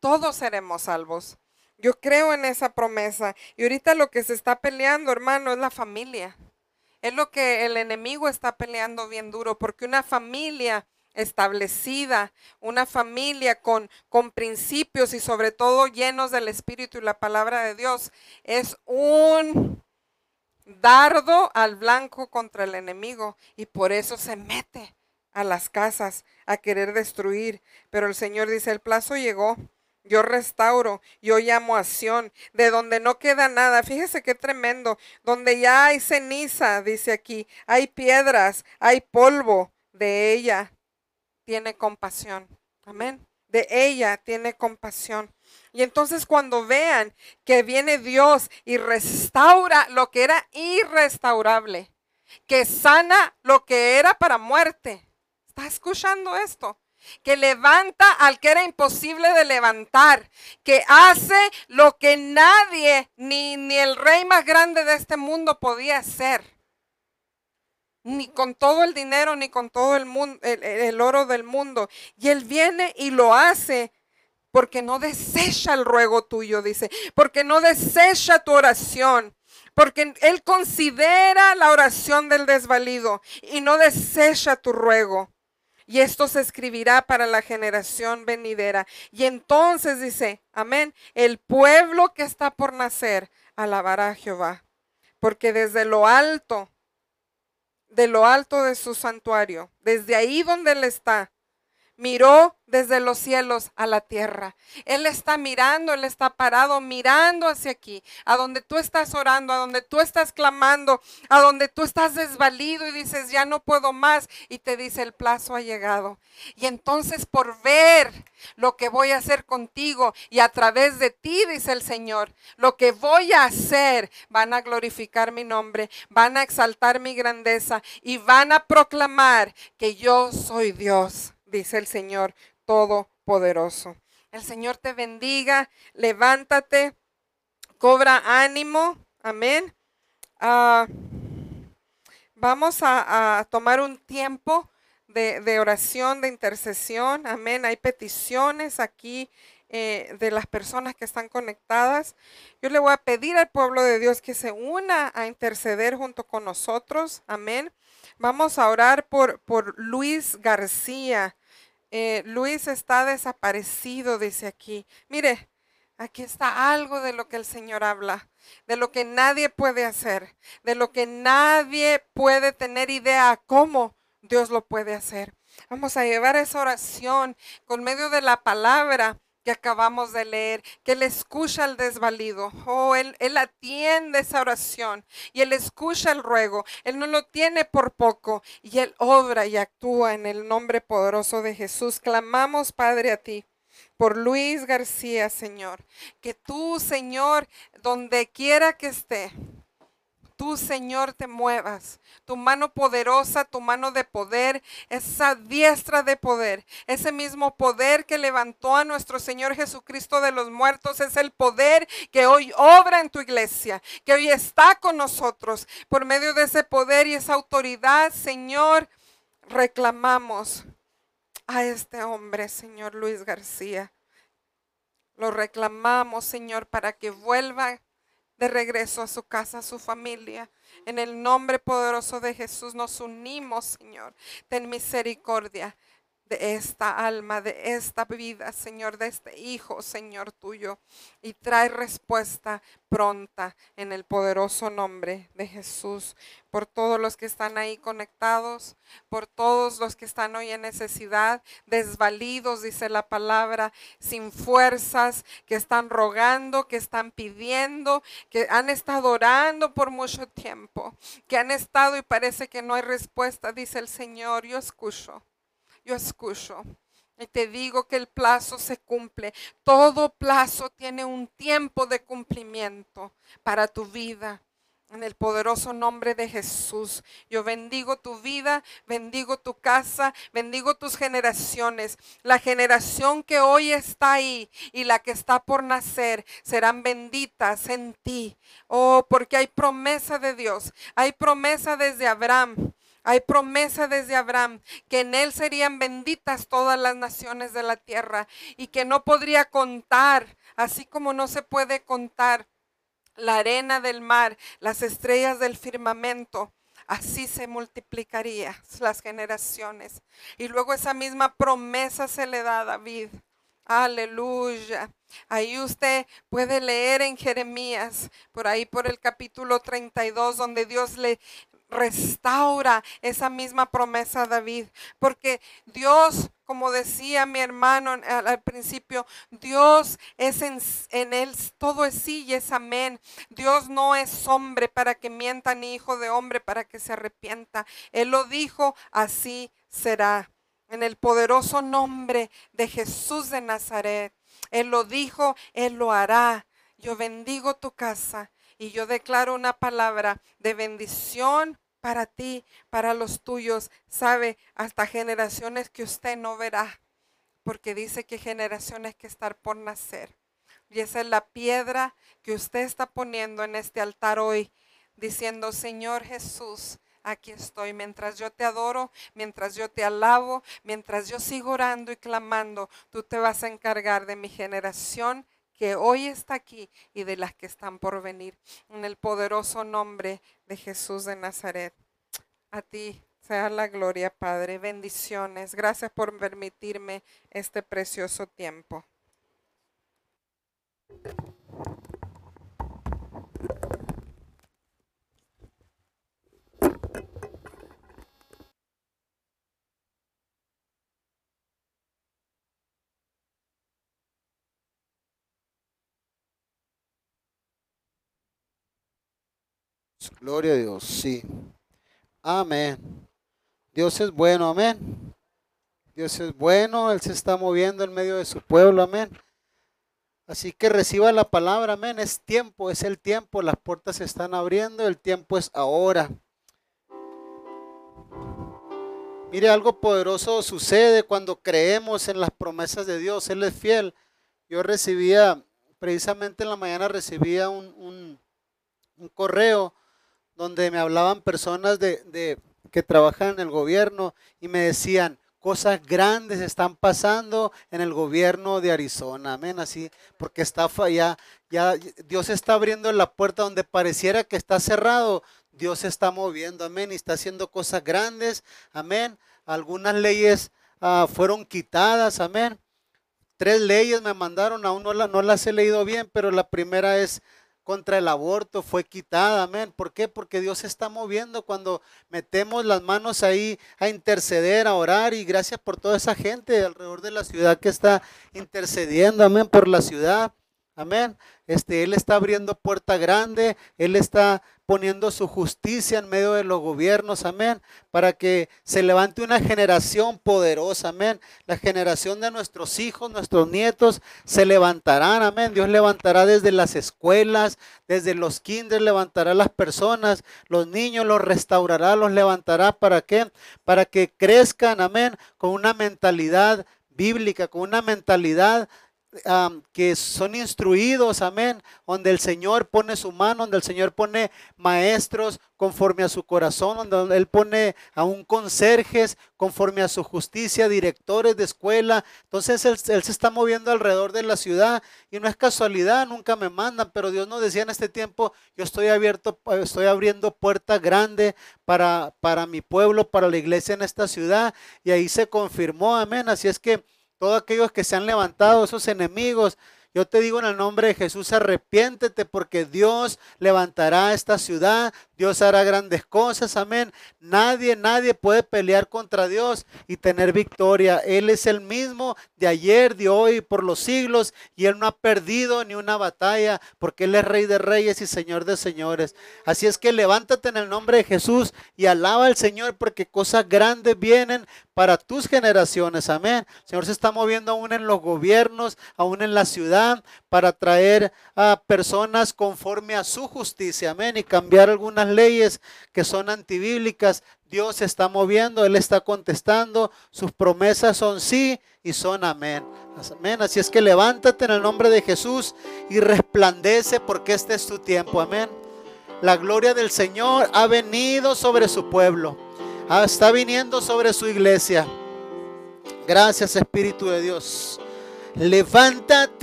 todos seremos salvos. Yo creo en esa promesa. Y ahorita lo que se está peleando, hermano, es la familia. Es lo que el enemigo está peleando bien duro, porque una familia establecida, una familia con, con principios y sobre todo llenos del Espíritu y la palabra de Dios, es un dardo al blanco contra el enemigo y por eso se mete a las casas a querer destruir. Pero el Señor dice, el plazo llegó. Yo restauro, yo llamo a de donde no queda nada. Fíjese qué tremendo. Donde ya hay ceniza, dice aquí, hay piedras, hay polvo. De ella tiene compasión. Amén. De ella tiene compasión. Y entonces cuando vean que viene Dios y restaura lo que era irrestaurable, que sana lo que era para muerte. ¿Está escuchando esto? que levanta al que era imposible de levantar, que hace lo que nadie, ni, ni el rey más grande de este mundo podía hacer. Ni con todo el dinero, ni con todo el, mundo, el, oro del mundo. Y Él viene y lo hace porque no desecha el ruego tuyo, dice, porque no desecha tu oración, porque Él considera la oración del desvalido y no desecha tu ruego. Y esto se escribirá para la generación venidera. Y entonces dice, amén, el pueblo que está por nacer alabará a Jehová, porque desde lo alto, de lo alto de su santuario, desde ahí donde Él está, miró desde los cielos a la tierra. Él está mirando, Él está parado mirando hacia aquí, a donde tú estás orando, a donde tú estás clamando, a donde tú estás desvalido y dices, ya no puedo más, y te dice, el plazo ha llegado. Y entonces por ver lo que voy a hacer contigo y a través de ti, dice el Señor, lo que voy a hacer, van a glorificar mi nombre, van a exaltar mi grandeza y van a proclamar que yo soy Dios dice el Señor Todopoderoso. El Señor te bendiga, levántate, cobra ánimo, amén. Ah, vamos a, tomar un tiempo de, oración, de intercesión, amén. Hay peticiones aquí eh, de las personas que están conectadas. Yo le voy a pedir al pueblo de Dios que se una a interceder junto con nosotros, amén. Vamos a orar por, por Luis García. Eh, Luis está desaparecido, dice aquí. Mire, aquí está algo de lo que el Señor habla, de lo que nadie puede hacer, de lo que nadie puede tener idea cómo Dios lo puede hacer. Vamos a llevar esa oración con medio de la palabra que acabamos de leer, que Él escucha al desvalido. Oh, él, él atiende esa oración y Él escucha el ruego. Él no lo tiene por poco y Él obra y actúa en el nombre poderoso de Jesús. Clamamos, Padre, a ti por Luis García, Señor. Que tú, Señor, donde quiera que esté, tú, Señor, te muevas. Tu mano poderosa, tu mano de poder, esa diestra de poder, ese mismo poder que levantó a nuestro Señor Jesucristo de los muertos, es el poder que hoy obra en tu iglesia, que hoy está con nosotros. Por medio de ese poder y esa autoridad, Señor, reclamamos a este hombre, Señor Luis García. Lo reclamamos, Señor, para que vuelva de regreso a su casa, a su familia. En el nombre poderoso de Jesús nos unimos, Señor. Ten misericordia de esta alma, de esta vida, Señor, de este hijo, Señor tuyo. Y trae respuesta pronta en el poderoso nombre de Jesús. Por todos los que están ahí conectados, por todos los que están hoy en necesidad, desvalidos, dice la palabra, sin fuerzas, que están rogando, que están pidiendo, que han estado orando por mucho tiempo, que han estado y parece que no hay respuesta, dice el Señor. Yo escucho yo escucho. Y te digo que el plazo se cumple. Todo plazo tiene un tiempo de cumplimiento para tu vida. En el poderoso nombre de Jesús, yo bendigo tu vida, bendigo tu casa, bendigo tus generaciones. La generación que hoy está ahí y la que está por nacer serán benditas en ti. Oh, porque hay promesa de Dios, hay promesa desde Abraham hay promesa desde Abraham que en él serían benditas todas las naciones de la tierra y que no podría contar, así como no se puede contar la arena del mar, las estrellas del firmamento. Así se multiplicarían las generaciones. Y luego esa misma promesa se le da a David. Aleluya. Ahí usted puede leer en Jeremías, por ahí por el capítulo 32, donde Dios le, restaura esa misma promesa a David, porque Dios, como decía mi hermano al, principio, Dios es en, él, todo es sí y es amén. Dios no es hombre para que mienta, ni hijo de hombre para que se arrepienta. Él lo dijo, así será. En el poderoso nombre de Jesús de Nazaret. Él lo dijo, Él lo hará. Yo bendigo tu casa y yo declaro una palabra de bendición para ti, para los tuyos, sabe, hasta generaciones que usted no verá, porque dice que generaciones que estar por nacer. Y esa es la piedra que usted está poniendo en este altar hoy, diciendo, Señor Jesús, aquí estoy. Mientras yo te adoro, mientras yo te alabo, mientras yo sigo orando y clamando, tú te vas a encargar de mi generación que hoy está aquí y de las que están por venir. En el poderoso nombre de Jesús de Nazaret. A ti sea la gloria, Padre. Bendiciones. Gracias por permitirme este precioso tiempo. Gloria a Dios, sí. Amén. Dios es bueno, amén. Dios es bueno, Él se está moviendo en medio de su pueblo, amén. Así que reciba la palabra, amén. Es tiempo, es el tiempo, las puertas se están abriendo, el tiempo es ahora. Mire, algo poderoso sucede cuando creemos en las promesas de Dios, Él es fiel. Yo recibía, precisamente en la mañana recibía un, un, un correo donde me hablaban personas de, que trabajan en el gobierno y me decían, cosas grandes están pasando en el gobierno de Arizona, amén, así, porque está ya, ya Dios está abriendo la puerta donde pareciera que está cerrado, Dios se está moviendo, amén, y está haciendo cosas grandes, amén. Algunas leyes ah, fueron quitadas, amén. Tres leyes me mandaron, aún no las he leído bien, pero la primera es contra el aborto fue quitada, amén. ¿Por qué? Porque Dios se está moviendo cuando metemos las manos ahí a interceder, a orar y gracias por toda esa gente alrededor de la ciudad que está intercediendo, amén, por la ciudad. Amén. Este, él está abriendo puerta grande, Él está poniendo su justicia en medio de los gobiernos, amén, para que se levante una generación poderosa, amén. La generación de nuestros hijos, nuestros nietos, se levantarán, amén. Dios levantará desde las escuelas, desde los kinders, levantará a las personas, los niños los restaurará, los levantará, ¿para qué? Para que crezcan, amén, con una mentalidad bíblica, con una mentalidad que son instruidos, amén, donde el Señor pone su mano, donde el Señor pone maestros conforme a su corazón, donde Él pone a un conserjes conforme a su justicia, directores de escuela. Entonces él, se está moviendo alrededor de la ciudad y no es casualidad, nunca me mandan, pero Dios nos decía en este tiempo, yo estoy abierto, estoy abriendo puerta grande para, para mi pueblo, para la iglesia en esta ciudad y ahí se confirmó, amén. Así es que todos aquellos que se han levantado, esos enemigos, yo te digo en el nombre de Jesús, arrepiéntete porque Dios levantará esta ciudad, Dios hará grandes cosas, amén. Nadie, nadie puede pelear contra Dios y tener victoria. Él es el mismo de ayer, de hoy, por los siglos y Él no ha perdido ni una batalla porque Él es Rey de Reyes y Señor de Señores. Así es que levántate en el nombre de Jesús y alaba al Señor porque cosas grandes vienen para tus generaciones, amén. El Señor se está moviendo aún en los gobiernos, aún en la ciudad, para traer a personas conforme a su justicia, amén, y cambiar algunas leyes que son antibíblicas. Dios se está moviendo, Él está contestando, sus promesas son sí y son amén. Amén. Así es que levántate en el nombre de Jesús y resplandece porque este es tu tiempo, amén. La gloria del Señor ha venido sobre su pueblo, ah, está viniendo sobre su iglesia. Gracias Espíritu de Dios. Levántate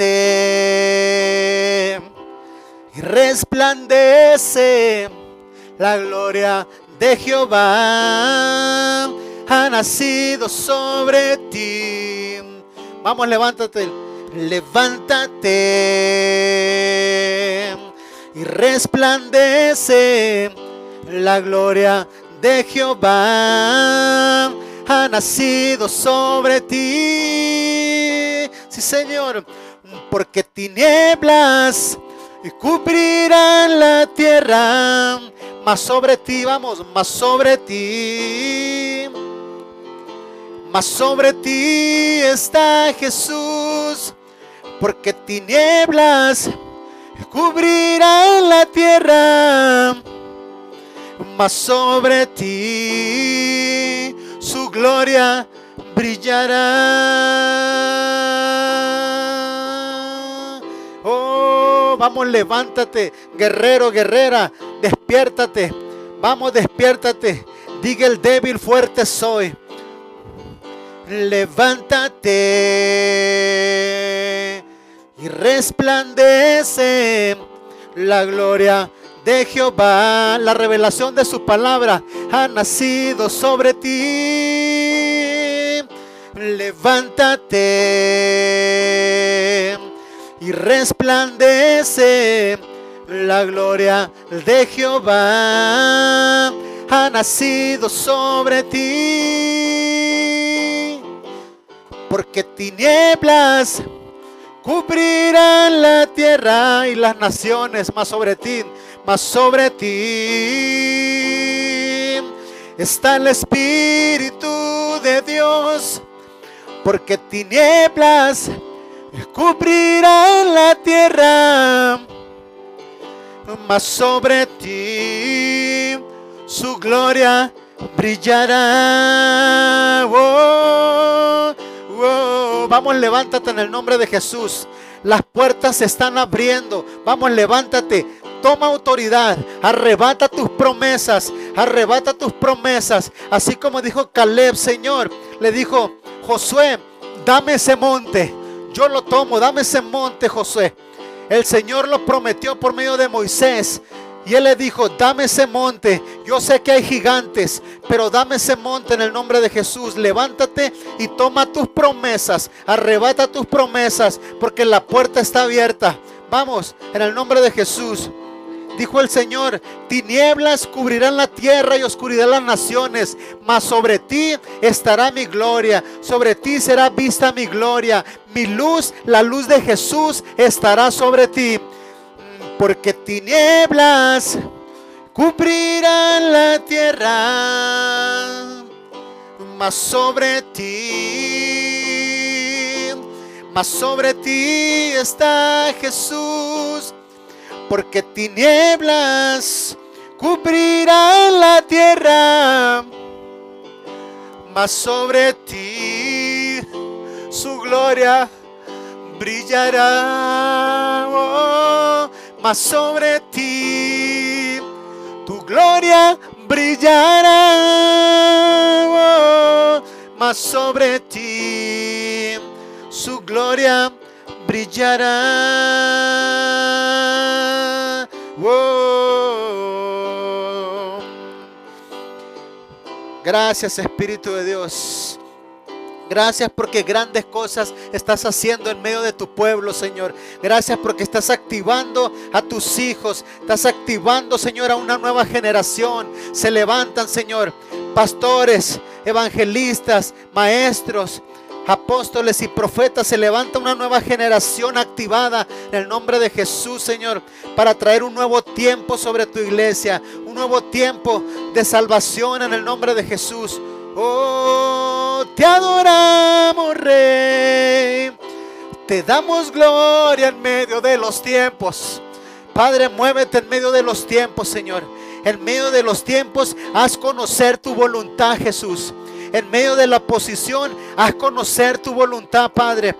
y resplandece la gloria de Jehová ha nacido sobre ti. Vamos, levántate, levántate y resplandece la gloria de Jehová ha nacido sobre ti. Sí, Señor, porque tinieblas cubrirán la tierra más sobre ti, vamos, más sobre ti. Más sobre ti está Jesús, porque tinieblas cubrirán la tierra. Más sobre ti su gloria brillará. Oh, vamos, levántate, guerrero, guerrera, despiértate, Vamos, despiértate. Diga el débil, fuerte soy. Levántate y resplandece la gloria de Jehová. La revelación de su palabra ha nacido sobre ti. Levántate y resplandece la gloria de Jehová ha nacido sobre ti. Porque tinieblas cubrirán la tierra y las naciones más sobre ti, más sobre ti. Está el Espíritu de Dios. Porque tinieblas cubrirán la tierra mas sobre ti su gloria brillará. Oh. Vamos, levántate en el nombre de Jesús. Las puertas se están abriendo. Vamos, levántate. Toma autoridad. Arrebata tus promesas. Arrebata tus promesas. Así como dijo Caleb, Señor. Le dijo, Josué, dame ese monte. Yo lo tomo. Dame ese monte, Josué. El Señor lo prometió por medio de Moisés. Y él le dijo, dame ese monte. Yo sé que hay gigantes, pero dame ese monte en el nombre de Jesús. Levántate y toma tus promesas. Arrebata tus promesas, porque la puerta está abierta. Vamos, en el nombre de Jesús. Dijo el Señor, tinieblas cubrirán la tierra y oscuridad las naciones, mas sobre ti estará mi gloria, sobre ti será vista mi gloria, mi luz, la luz de Jesús estará sobre ti, porque tinieblas cubrirán la tierra, mas sobre ti, mas sobre ti está Jesús porque tinieblas cubrirán la tierra, mas sobre ti su gloria brillará, oh, mas sobre ti tu gloria brillará, oh, mas sobre ti su gloria brillará. Gracias Espíritu de Dios. Gracias porque grandes cosas estás haciendo en medio de tu pueblo, Señor. Gracias porque estás activando a tus hijos. Estás activando, Señor, a una nueva generación. Se levantan, Señor, pastores, evangelistas, maestros, apóstoles y profetas, se levanta una nueva generación activada en el nombre de Jesús, Señor, para traer un nuevo tiempo sobre tu iglesia, un nuevo tiempo de salvación en el nombre de Jesús. Oh, te adoramos, Rey. Te damos gloria en medio de los tiempos. Padre, muévete en medio de los tiempos, Señor. En medio de los tiempos, haz conocer tu voluntad, Jesús en medio de la posición, haz conocer tu voluntad, Padre.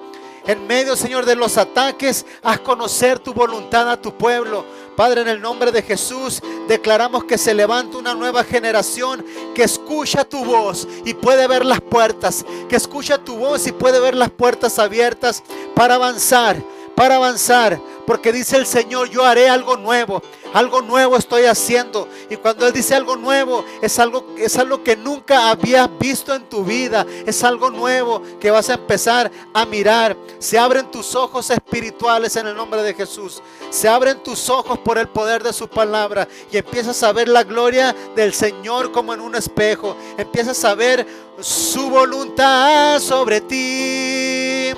En medio, Señor, de los ataques, haz conocer tu voluntad a tu pueblo. Padre, en el nombre de Jesús, declaramos que se levanta una nueva generación que escucha tu voz y puede ver las puertas, que escucha tu voz y puede ver las puertas abiertas para avanzar, para avanzar, porque dice el Señor, yo haré algo nuevo. Algo nuevo estoy haciendo. Y cuando Él dice algo nuevo, es algo, es algo que nunca habías visto en tu vida. Es algo nuevo que vas a empezar a mirar. Se abren tus ojos espirituales en el nombre de Jesús. Se abren tus ojos por el poder de su palabra. Y empiezas a ver la gloria del Señor como en un espejo. Empiezas a ver su voluntad sobre ti.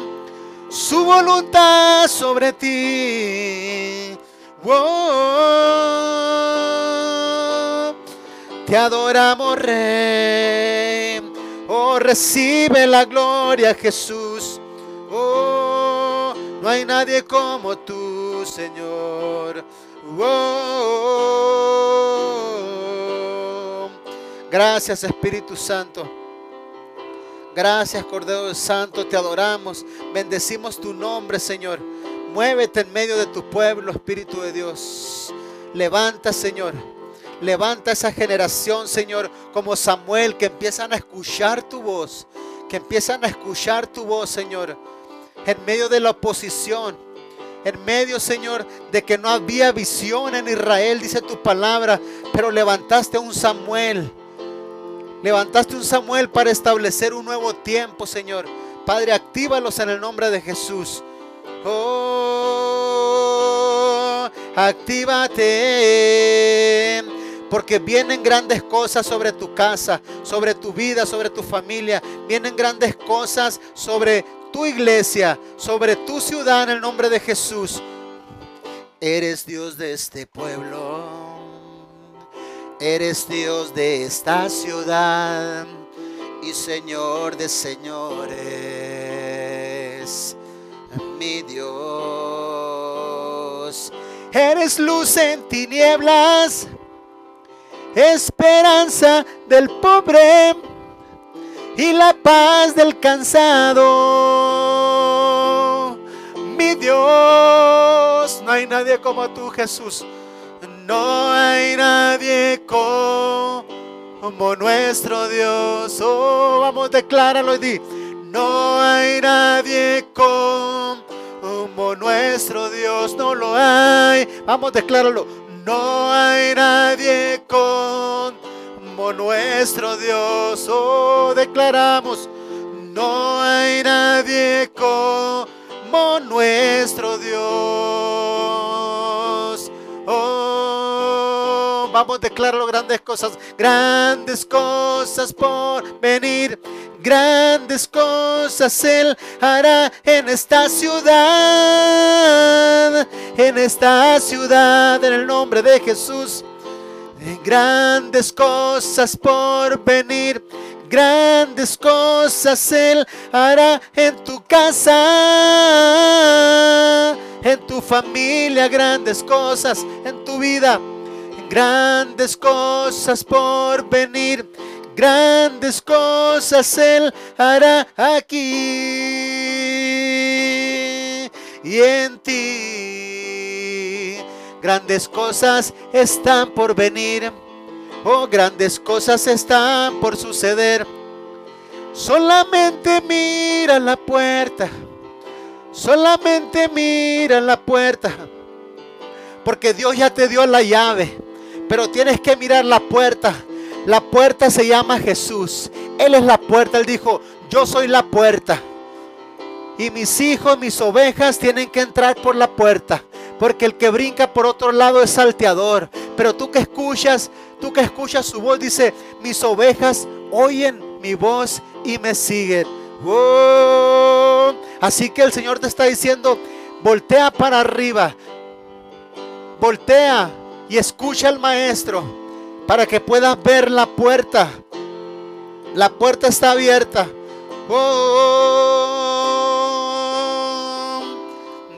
Su voluntad sobre ti. Te adoramos, Rey. Oh, recibe la gloria, Jesús. Oh, no hay nadie como tú, Señor. Oh, gracias, Espíritu Santo. Gracias, Cordero Santo. Te adoramos. Bendecimos tu nombre, Señor. Muévete en medio de tu pueblo, Espíritu de Dios. Levanta, Señor. Levanta esa generación, Señor, como Samuel, que empiezan a escuchar tu voz, que empiezan a escuchar tu voz, Señor, en medio de la oposición, en medio, Señor, de que no había visión en Israel, dice tu palabra, pero levantaste un Samuel. Levantaste un Samuel para establecer un nuevo tiempo, Señor. Padre, actívalos en el nombre de Jesús. Oh, actívate. Porque vienen grandes cosas sobre tu casa, sobre tu vida, sobre tu familia. Vienen grandes cosas sobre tu iglesia, sobre tu ciudad en el nombre de Jesús. Eres Dios de este pueblo. Eres Dios de esta ciudad y Señor de señores. Mi Dios. Eres luz en tinieblas. Esperanza del pobre y la paz del cansado. Mi Dios, no hay nadie como tú, Jesús. No hay nadie como nuestro Dios. Oh, vamos, decláralo y di. No hay nadie como nuestro Dios. No lo hay. Vamos, decláralo. No hay nadie como nuestro Dios. Oh, declaramos, no hay nadie como nuestro Dios. Oh, vamos, declararlo grandes cosas, grandes cosas por venir. Grandes cosas Él hará en esta ciudad, en esta ciudad, en el nombre de Jesús. Grandes cosas por venir, grandes cosas Él hará en tu casa, en tu familia, grandes cosas en tu vida, grandes cosas por venir, grandes cosas Él hará aquí y en ti. Grandes cosas están por venir. Oh, grandes cosas están por suceder. Solamente mira la puerta. Solamente mira la puerta. Porque Dios ya te dio la llave. Pero tienes que mirar la puerta. La puerta se llama Jesús. Él es la puerta. Él dijo, yo soy la puerta. Y mis hijos, mis ovejas tienen que entrar por la puerta. Porque el que brinca por otro lado es salteador. Pero tú que escuchas, tú que escuchas su voz, dice, mis ovejas oyen mi voz y me siguen. Oh, así que el Señor te está diciendo, voltea para arriba. Voltea y escucha al maestro para que puedas ver la puerta. La puerta está abierta. Oh,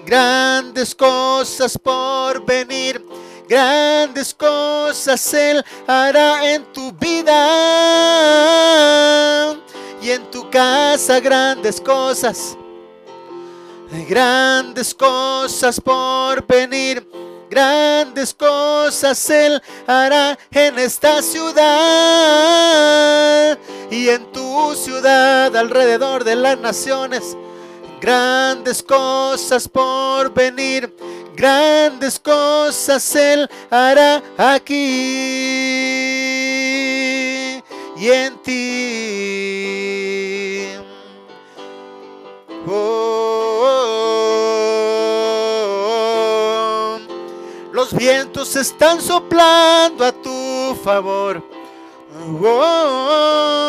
grandes cosas por venir. Grandes cosas Él hará en tu vida y en tu casa. Grandes cosas. Grandes cosas por venir. Grandes cosas Él hará en esta ciudad y en tu ciudad alrededor de las naciones. Grandes cosas por venir, grandes cosas Él hará aquí y en ti. Oh, vientos están soplando a tu favor. Oh,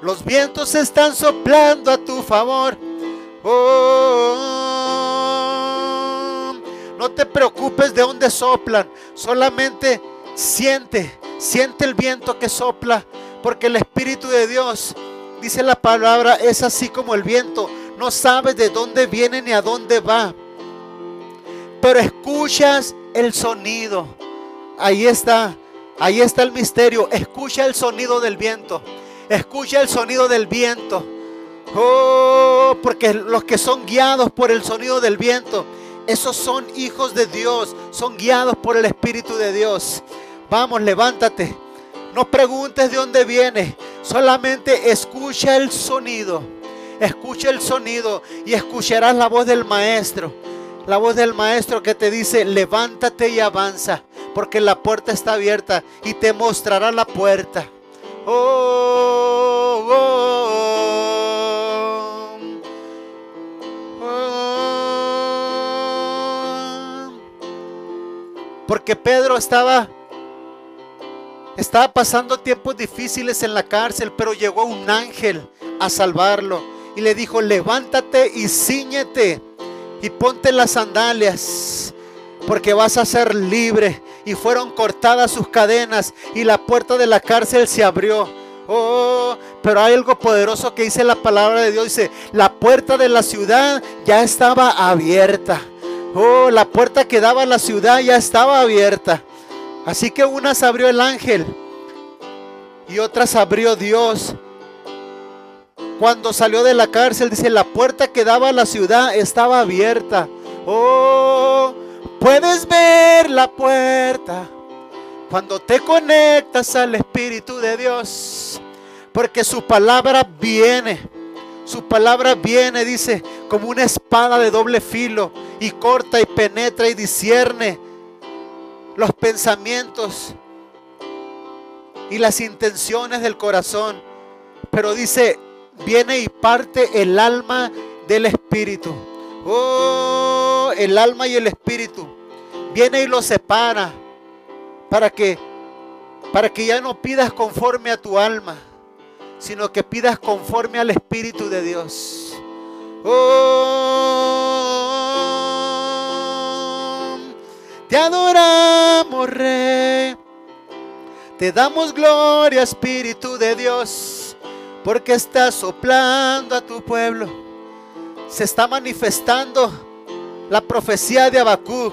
los vientos están soplando a tu favor. Oh, no te preocupes de dónde soplan. Solamente siente, siente el viento que sopla. Porque el Espíritu de Dios, dice la palabra, es así como el viento. No sabes de dónde viene ni a dónde va. Pero escuchas el sonido. Ahí está. Ahí está el misterio. Escucha el sonido del viento. Escucha el sonido del viento. Oh, porque los que son guiados por el sonido del viento Esos son hijos de Dios, son guiados por el Espíritu de Dios. Vamos, levántate. No preguntes de dónde viene, solamente escucha el sonido. Escucha el sonido y escucharás la voz del maestro. La voz del maestro que te dice, levántate y avanza, porque la puerta está abierta y te mostrará la puerta. Oh, oh, oh, oh. Porque Pedro estaba estaba pasando tiempos difíciles en la cárcel, pero llegó un ángel a salvarlo y le dijo, levántate y ciñete y ponte las sandalias, porque vas a ser libre. Y fueron cortadas sus cadenas y la puerta de la cárcel se abrió. Oh, pero hay algo poderoso que dice la palabra de Dios. Dice, la puerta de la ciudad ya estaba abierta. Oh, la puerta que daba a la ciudad ya estaba abierta. Así que unas abrió el ángel y otras abrió Dios. Cuando salió de la cárcel, dice, la puerta que daba a la ciudad estaba abierta. Oh, puedes ver la puerta cuando te conectas al Espíritu de Dios. Porque su palabra viene. Su palabra viene, dice, como una espada de doble filo y corta y penetra y discierne los pensamientos y las intenciones del corazón. Pero dice, viene y parte el alma del espíritu. Oh, el alma y el espíritu. Viene y lo separa para que para que ya no pidas conforme a tu alma, sino que pidas conforme al espíritu de Dios. Oh, te adoramos, Rey. Te damos gloria, Espíritu de Dios, porque estás soplando a tu pueblo. Se está manifestando la profecía de Habacuc.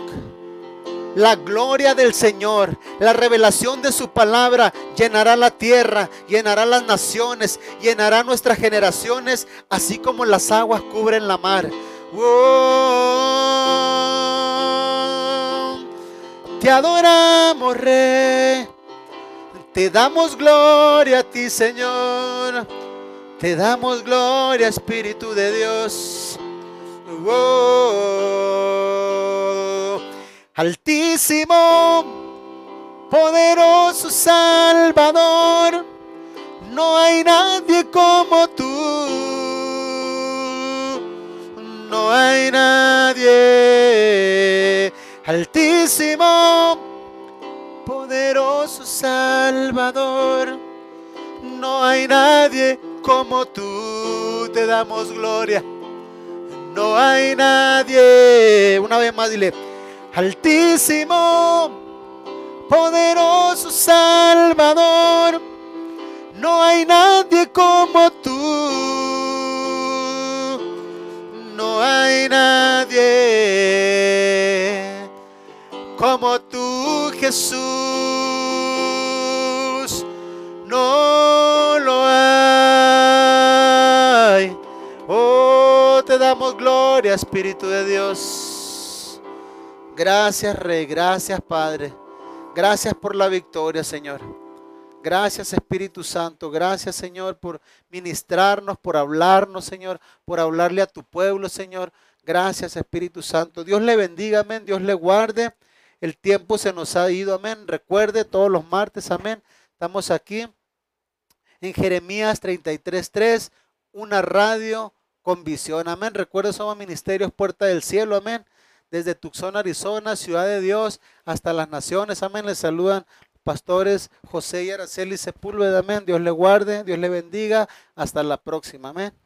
La gloria del Señor, la revelación de su palabra llenará la tierra, llenará las naciones, llenará nuestras generaciones, así como las aguas cubren la mar. Te adoramos, Rey. Te damos gloria a ti, Señor. Te damos gloria, Espíritu de Dios. Oh, altísimo, poderoso Salvador. No hay nadie como tú. No hay nadie. Altísimo poderoso Salvador. No hay nadie como tú, te damos gloria. No hay nadie, una vez más dile, altísimo, poderoso Salvador. No hay nadie como tú. No hay nadie como tú, Jesús. No gloria, Espíritu de Dios. Gracias, Rey. Gracias, Padre. Gracias por la victoria, Señor. Gracias Espíritu Santo, gracias Señor por ministrarnos, por hablarnos Señor, por hablarle a tu pueblo Señor. Gracias Espíritu Santo. Dios le bendiga, amén. Dios le guarde. El tiempo se nos ha ido, amén. Recuerde todos los martes, amén. Estamos aquí en Jeremías 33.3, una radio con visión, amén. Recuerde, somos Ministerios Puerta del Cielo, amén. Desde Tucson, Arizona, Ciudad de Dios, hasta las naciones, amén. Les saludan pastores José y Araceli Sepúlveda, amén. Dios le guarde, Dios le bendiga. Hasta la próxima, amén.